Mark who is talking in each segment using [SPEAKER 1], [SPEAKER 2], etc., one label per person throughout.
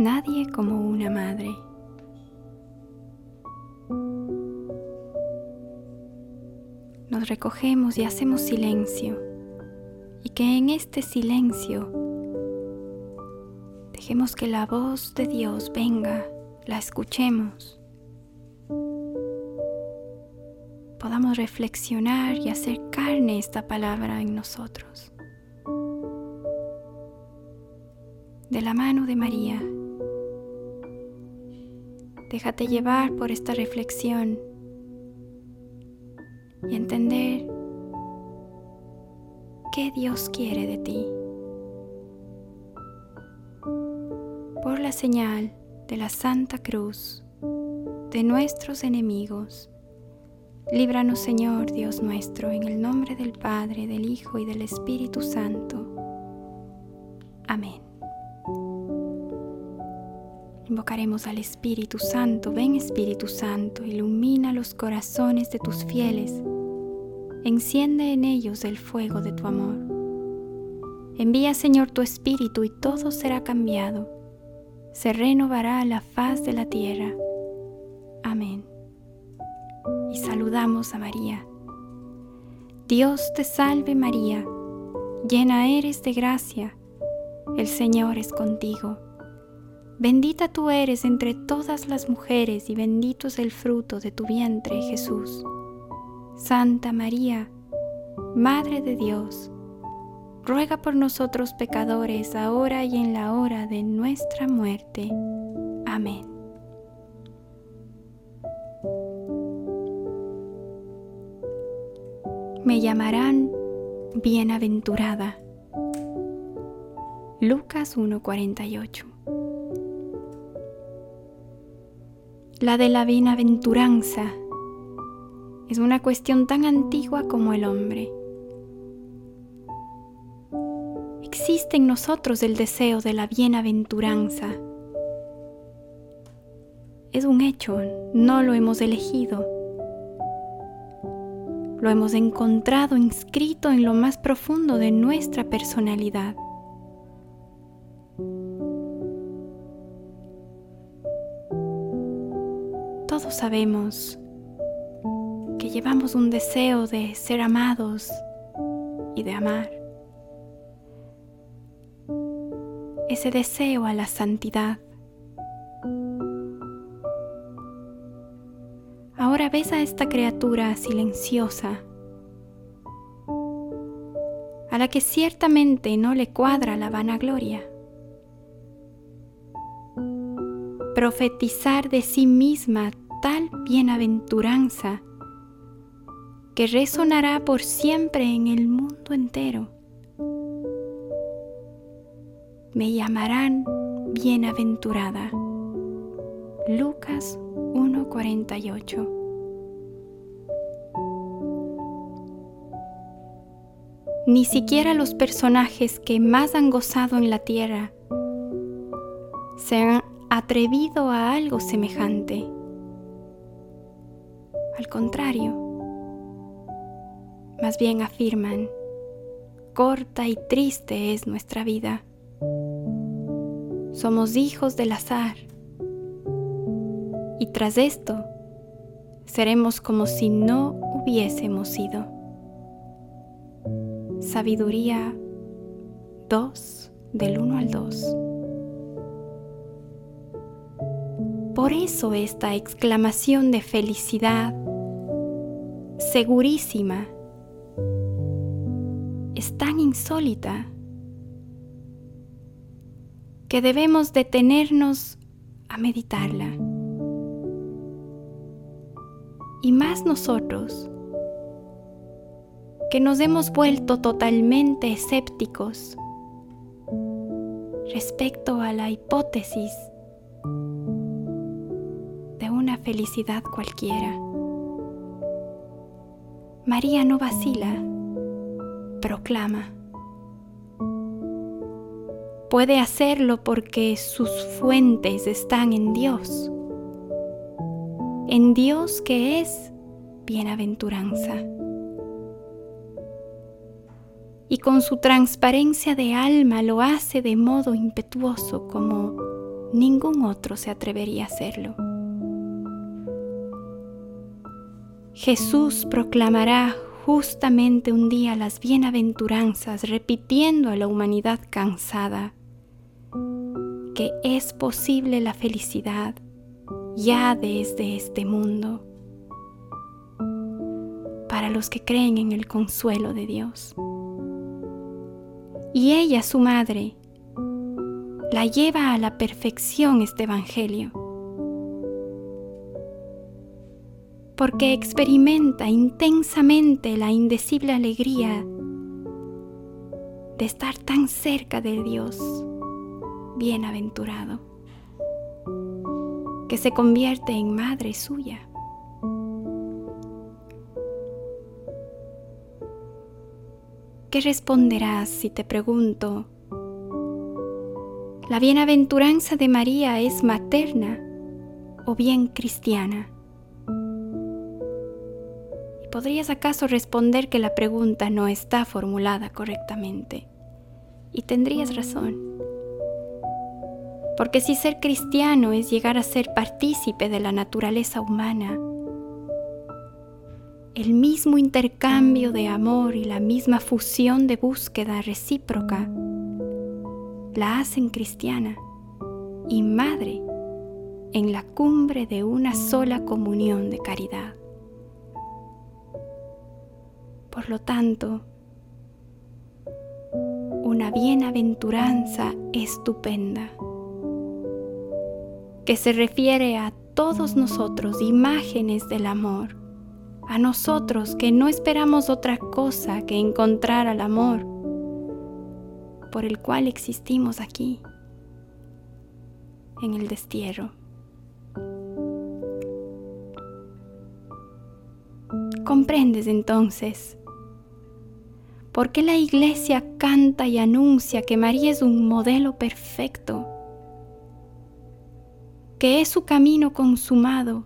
[SPEAKER 1] Nadie como una madre. Nos recogemos y hacemos silencio. Y que en este silencio dejemos que la voz de Dios venga, la escuchemos. Podamos reflexionar y hacer carne esta palabra en nosotros. De la mano de María. Déjate llevar por esta reflexión y entender qué Dios quiere de ti. Por la señal de la Santa Cruz de nuestros enemigos, líbranos Señor Dios nuestro, en el nombre del Padre, del Hijo y del Espíritu Santo. Amén. Invocaremos al Espíritu Santo, ven Espíritu Santo, ilumina los corazones de tus fieles, enciende en ellos el fuego de tu amor. Envía Señor tu Espíritu y todo será cambiado, se renovará la faz de la tierra. Amén. Y saludamos a María. Dios te salve María, llena eres de gracia, el Señor es contigo Bendita tú eres entre todas las mujeres y bendito es el fruto de tu vientre, Jesús. Santa María, Madre de Dios, ruega por nosotros pecadores, ahora y en la hora de nuestra muerte. Amén. Me llamarán bienaventurada. Lucas 1:48 la de la bienaventuranza, es una cuestión tan antigua como el hombre. Existe en nosotros el deseo de la bienaventuranza. Es un hecho, no lo hemos elegido. Lo hemos encontrado inscrito en lo más profundo de nuestra personalidad. todos sabemos que llevamos un deseo de ser amados y de amar. Ese deseo a la santidad. Ahora ves a esta criatura silenciosa, a la que ciertamente no le cuadra la vanagloria. Profetizar de sí misma tal bienaventuranza que resonará por siempre en el mundo entero. Me llamarán bienaventurada. Lucas 1:48 Ni siquiera los personajes que más han gozado en la tierra se han atrevido a algo semejante. Al contrario, más bien afirman, corta y triste es nuestra vida. Somos hijos del azar. Y tras esto, seremos como si no hubiésemos sido. Sabiduría 2 del 1 al 2. Por eso esta exclamación de felicidad, segurísima, es tan insólita que debemos detenernos a meditarla. Y más nosotros, que nos hemos vuelto totalmente escépticos respecto a la hipótesis una felicidad cualquiera. María no vacila, proclama. Puede hacerlo porque sus fuentes están en Dios, en Dios que es bienaventuranza. Y con su transparencia de alma lo hace de modo impetuoso como ningún otro se atrevería a hacerlo. Jesús proclamará justamente un día las bienaventuranzas repitiendo a la humanidad cansada que es posible la felicidad ya desde este mundo para los que creen en el consuelo de Dios. Y ella, su madre, la lleva a la perfección este Evangelio porque experimenta intensamente la indecible alegría de estar tan cerca de Dios, bienaventurado, que se convierte en madre suya. ¿Qué responderás si te pregunto? ¿La bienaventuranza de María es materna o bien cristiana? ¿podrías acaso responder que la pregunta no está formulada correctamente? Y tendrías razón. Porque si ser cristiano es llegar a ser partícipe de la naturaleza humana, el mismo intercambio de amor y la misma fusión de búsqueda recíproca la hacen cristiana y madre en la cumbre de una sola comunión de caridad. Por lo tanto, una bienaventuranza estupenda que se refiere a todos nosotros imágenes del amor, a nosotros que no esperamos otra cosa que encontrar al amor por el cual existimos aquí, en el destierro. Comprendes entonces ¿Por qué la iglesia canta y anuncia que María es un modelo perfecto? Que es su camino consumado.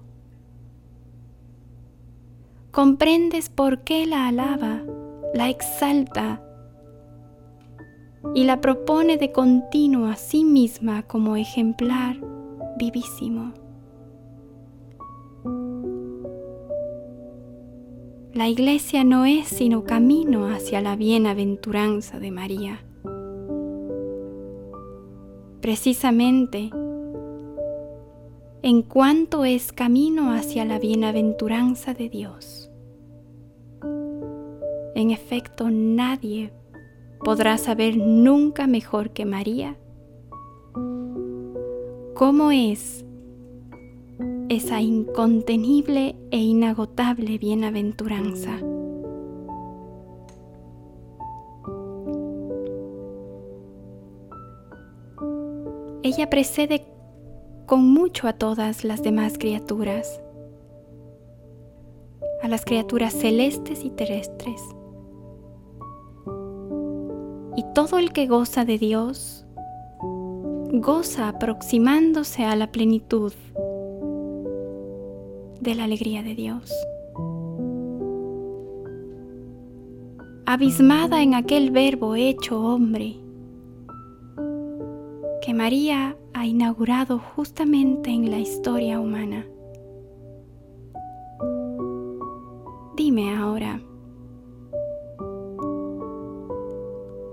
[SPEAKER 1] Comprendes por qué la alaba, la exalta y la propone de continuo a sí misma como ejemplar vivísimo. La iglesia no es sino camino hacia la bienaventuranza de María. Precisamente, en cuanto es camino hacia la bienaventuranza de Dios. En efecto, nadie podrá saber nunca mejor que María cómo es esa incontenible e inagotable bienaventuranza. Ella precede con mucho a todas las demás criaturas, a las criaturas celestes y terrestres. Y todo el que goza de Dios, goza aproximándose a la plenitud de la alegría de Dios. Abismada en aquel verbo hecho hombre, que María ha inaugurado justamente en la historia humana. Dime ahora,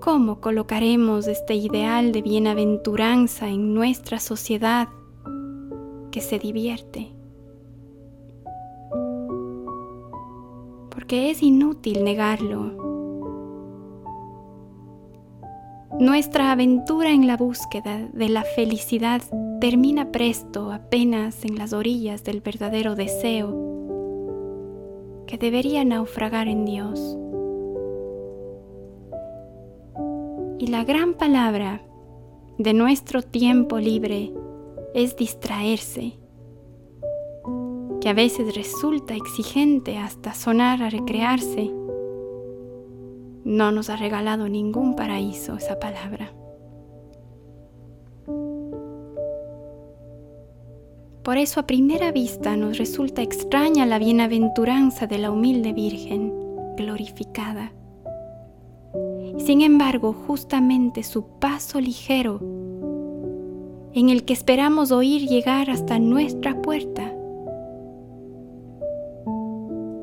[SPEAKER 1] ¿cómo colocaremos este ideal de bienaventuranza en nuestra sociedad que se divierte? que es inútil negarlo. Nuestra aventura en la búsqueda de la felicidad termina presto apenas en las orillas del verdadero deseo que debería naufragar en Dios. Y la gran palabra de nuestro tiempo libre es distraerse que a veces resulta exigente hasta sonar a recrearse, no nos ha regalado ningún paraíso esa palabra. Por eso a primera vista nos resulta extraña la bienaventuranza de la humilde Virgen glorificada. Sin embargo, justamente su paso ligero, en el que esperamos oír llegar hasta nuestra puerta,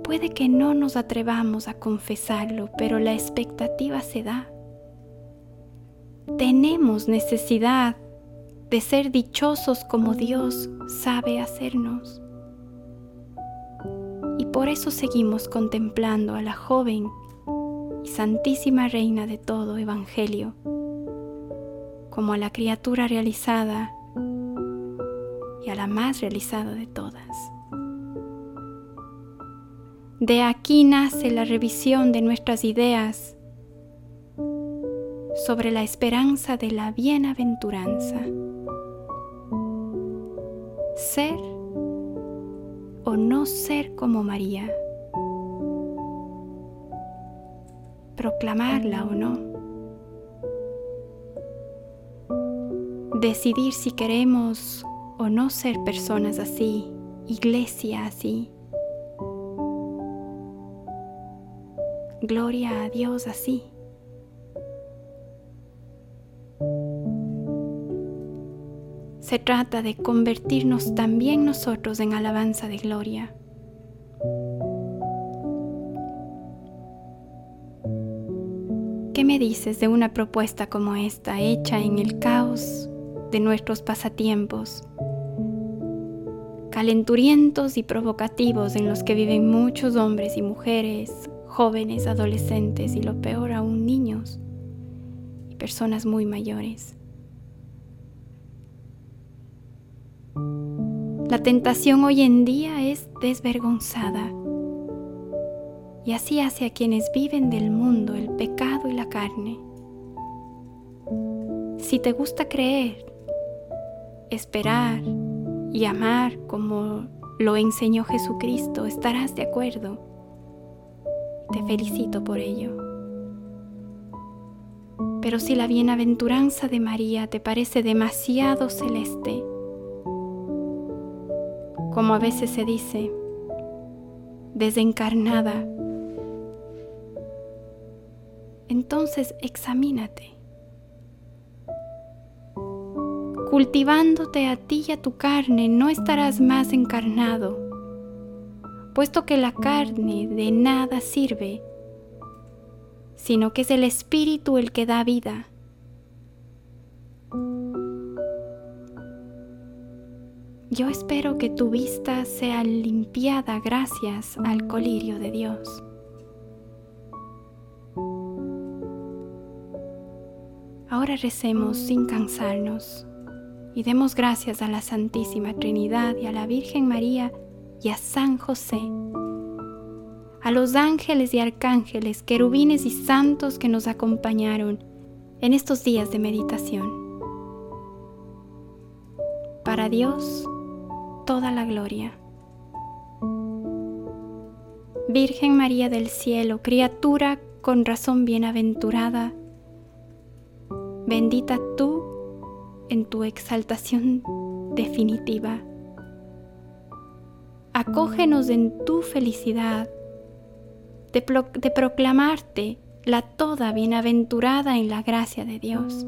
[SPEAKER 1] Puede que no nos atrevamos a confesarlo, pero la expectativa se da. Tenemos necesidad de ser dichosos como Dios sabe hacernos. Y por eso seguimos contemplando a la joven y santísima reina de todo evangelio, como a la criatura realizada y a la más realizada de todas. De aquí nace la revisión de nuestras ideas sobre la esperanza de la bienaventuranza. Ser o no ser como María. Proclamarla o no. Decidir si queremos o no ser personas así, iglesia así Gloria a Dios así. Se trata de convertirnos también nosotros en alabanza de gloria. ¿Qué me dices de una propuesta como esta hecha en el caos de nuestros pasatiempos, calenturientos y provocativos en los que viven muchos hombres y mujeres jóvenes, adolescentes y lo peor aún niños y personas muy mayores. La tentación hoy en día es desvergonzada y así hace a quienes viven del mundo, el pecado y la carne. Si te gusta creer, esperar y amar como lo enseñó Jesucristo, estarás de acuerdo te felicito por ello. Pero si la bienaventuranza de María te parece demasiado celeste, como a veces se dice, desencarnada, entonces examínate, cultivándote a ti y a tu carne, no estarás más encarnado puesto que la carne de nada sirve, sino que es el Espíritu el que da vida. Yo espero que tu vista sea limpiada gracias al colirio de Dios. Ahora recemos sin cansarnos y demos gracias a la Santísima Trinidad y a la Virgen María y a San José, a los ángeles y arcángeles, querubines y santos que nos acompañaron en estos días de meditación. Para Dios, toda la gloria. Virgen María del Cielo, criatura con razón bienaventurada, bendita tú en tu exaltación definitiva acógenos en tu felicidad, de, proclamarte la toda bienaventurada en la gracia de Dios,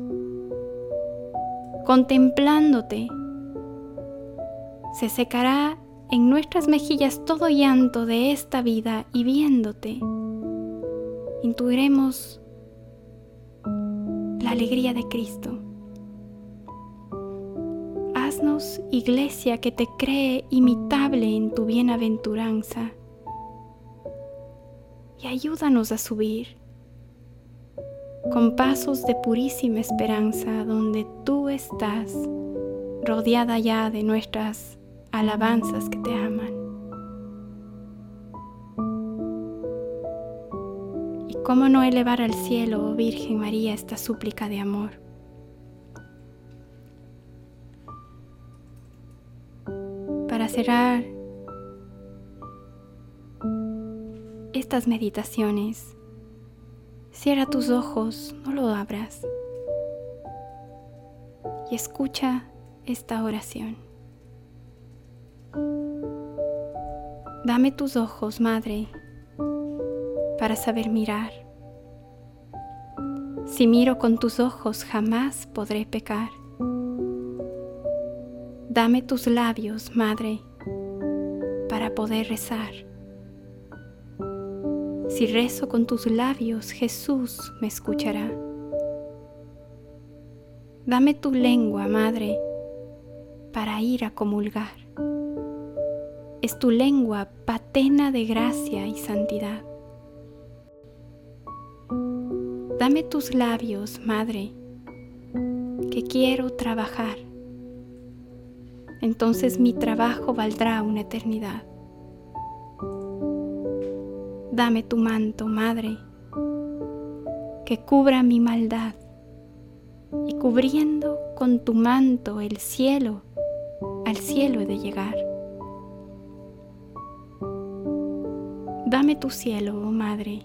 [SPEAKER 1] contemplándote se secará en nuestras mejillas todo llanto de esta vida y viéndote, intuiremos la alegría de Cristo iglesia que te cree imitable en tu bienaventuranza y ayúdanos a subir con pasos de purísima esperanza donde tú estás rodeada ya de nuestras alabanzas que te aman. ¿Y cómo no elevar al cielo, oh Virgen María, esta súplica de amor? estas meditaciones, cierra tus ojos, no lo abras y escucha esta oración. Dame tus ojos, Madre, para saber mirar. Si miro con tus ojos jamás podré pecar. Dame tus labios, Madre, para poder rezar. Si rezo con tus labios, Jesús me escuchará. Dame tu lengua, Madre, para ir a comulgar. Es tu lengua patena de gracia y santidad. Dame tus labios, Madre, que quiero trabajar entonces mi trabajo valdrá una eternidad. Dame tu manto, Madre, que cubra mi maldad, y cubriendo con tu manto el cielo, al cielo he de llegar. Dame tu cielo, oh Madre,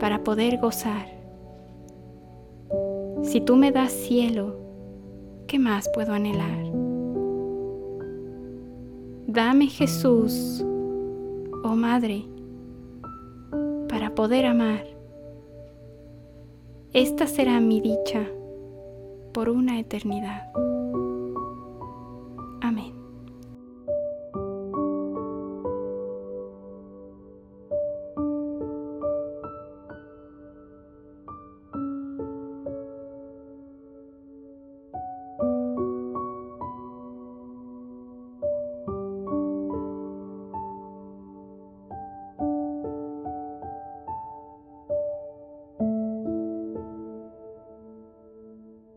[SPEAKER 1] para poder gozar. Si tú me das cielo, ¿qué más puedo anhelar? Dame Jesús, oh Madre, para poder amar. Esta será mi dicha por una eternidad.